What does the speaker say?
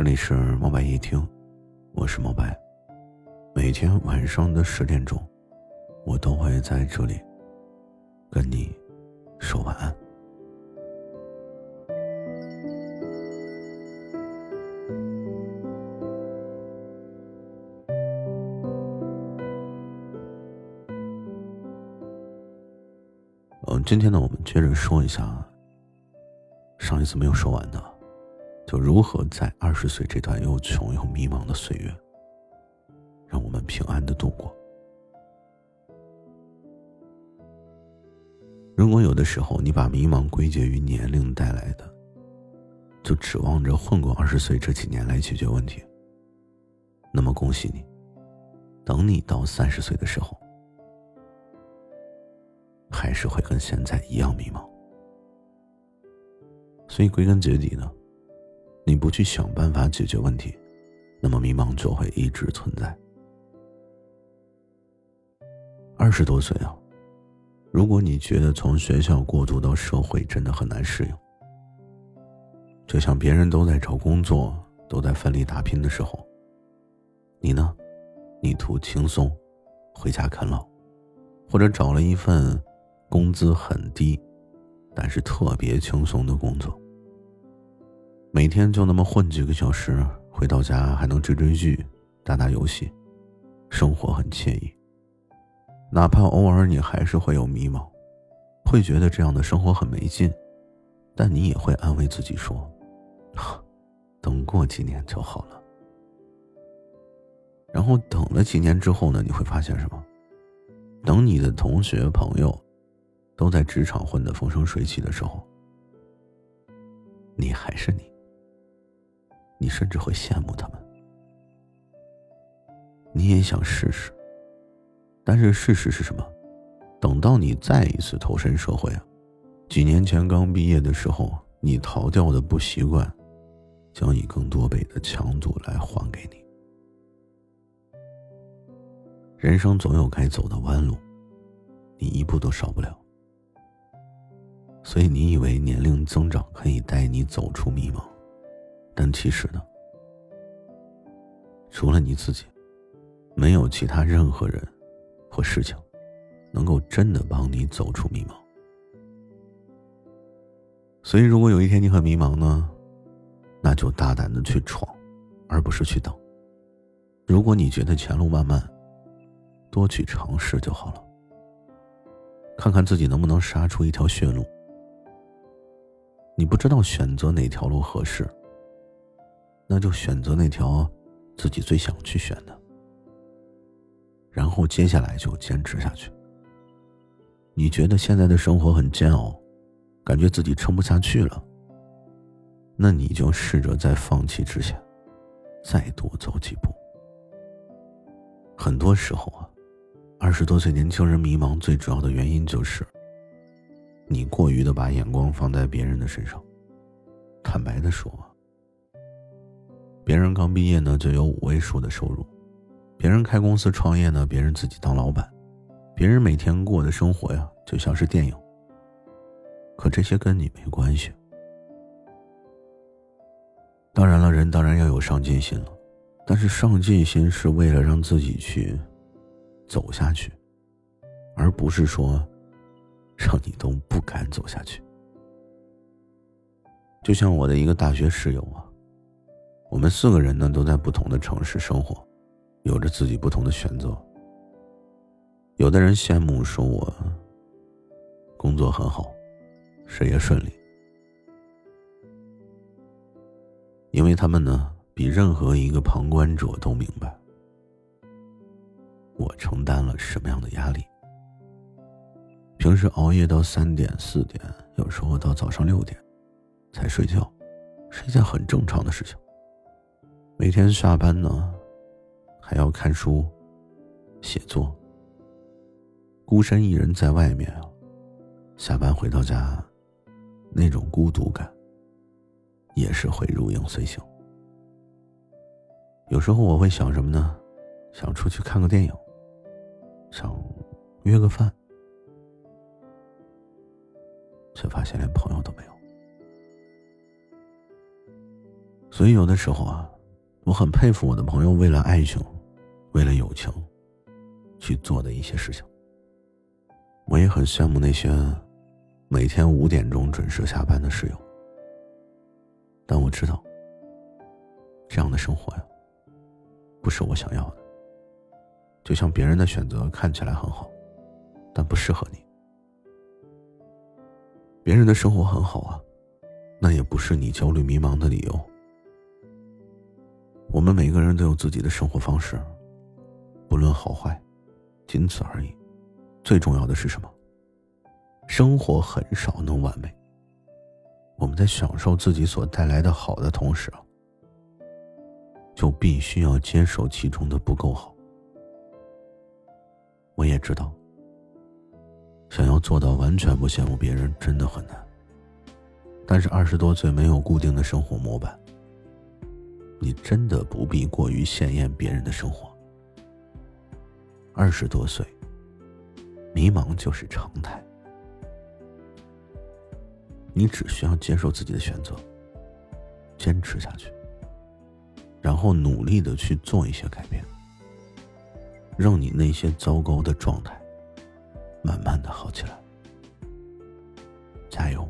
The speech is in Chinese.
这里是猫白夜听，我是猫白。每天晚上的十点钟，我都会在这里跟你说晚安。嗯，今天呢，我们接着说一下上一次没有说完的，就如何在二十岁这段又穷又迷茫的岁月，让我们平安的度过。如果有的时候你把迷茫归结于年龄带来的，就指望着混过二十岁这几年来解决问题，那么恭喜你，等你到三十岁的时候。还是会跟现在一样迷茫，所以归根结底呢，你不去想办法解决问题，那么迷茫就会一直存在。二十多岁啊，如果你觉得从学校过渡到社会真的很难适应，就像别人都在找工作、都在奋力打拼的时候，你呢，你图轻松，回家啃老，或者找了一份。工资很低，但是特别轻松的工作。每天就那么混几个小时，回到家还能追追剧、打打游戏，生活很惬意。哪怕偶尔你还是会有迷茫，会觉得这样的生活很没劲，但你也会安慰自己说：“等过几年就好了。”然后等了几年之后呢？你会发现什么？等你的同学朋友。都在职场混得风生水起的时候，你还是你，你甚至会羡慕他们。你也想试试，但是事实是什么？等到你再一次投身社会啊，几年前刚毕业的时候，你逃掉的不习惯，将以更多倍的强度来还给你。人生总有该走的弯路，你一步都少不了。所以你以为年龄增长可以带你走出迷茫，但其实呢，除了你自己，没有其他任何人或事情能够真的帮你走出迷茫。所以，如果有一天你很迷茫呢，那就大胆的去闯，而不是去等。如果你觉得前路漫漫，多去尝试就好了，看看自己能不能杀出一条血路。你不知道选择哪条路合适，那就选择那条自己最想去选的，然后接下来就坚持下去。你觉得现在的生活很煎熬，感觉自己撑不下去了，那你就试着在放弃之前，再多走几步。很多时候啊，二十多岁年轻人迷茫最主要的原因就是。你过于的把眼光放在别人的身上，坦白的说，别人刚毕业呢就有五位数的收入，别人开公司创业呢，别人自己当老板，别人每天过的生活呀就像是电影。可这些跟你没关系。当然了，人当然要有上进心了，但是上进心是为了让自己去走下去，而不是说。让你都不敢走下去。就像我的一个大学室友啊，我们四个人呢都在不同的城市生活，有着自己不同的选择。有的人羡慕说我工作很好，事业顺利，因为他们呢比任何一个旁观者都明白我承担了什么样的压力。平时熬夜到三点四点，有时候到早上六点才睡觉，是一件很正常的事情。每天下班呢，还要看书、写作。孤身一人在外面啊，下班回到家，那种孤独感也是会如影随形。有时候我会想什么呢？想出去看个电影，想约个饭。却发现连朋友都没有，所以有的时候啊，我很佩服我的朋友为了爱情，为了友情，去做的一些事情。我也很羡慕那些每天五点钟准时下班的室友。但我知道，这样的生活呀，不是我想要的。就像别人的选择看起来很好，但不适合你。别人的生活很好啊，那也不是你焦虑迷茫的理由。我们每个人都有自己的生活方式，不论好坏，仅此而已。最重要的是什么？生活很少能完美。我们在享受自己所带来的好的同时，就必须要接受其中的不够好。我也知道，想要做到完全不羡慕别人真的很难。但是二十多岁没有固定的生活模板，你真的不必过于羡艳别人的生活。二十多岁，迷茫就是常态。你只需要接受自己的选择，坚持下去，然后努力的去做一些改变，让你那些糟糕的状态慢慢的好起来。加油！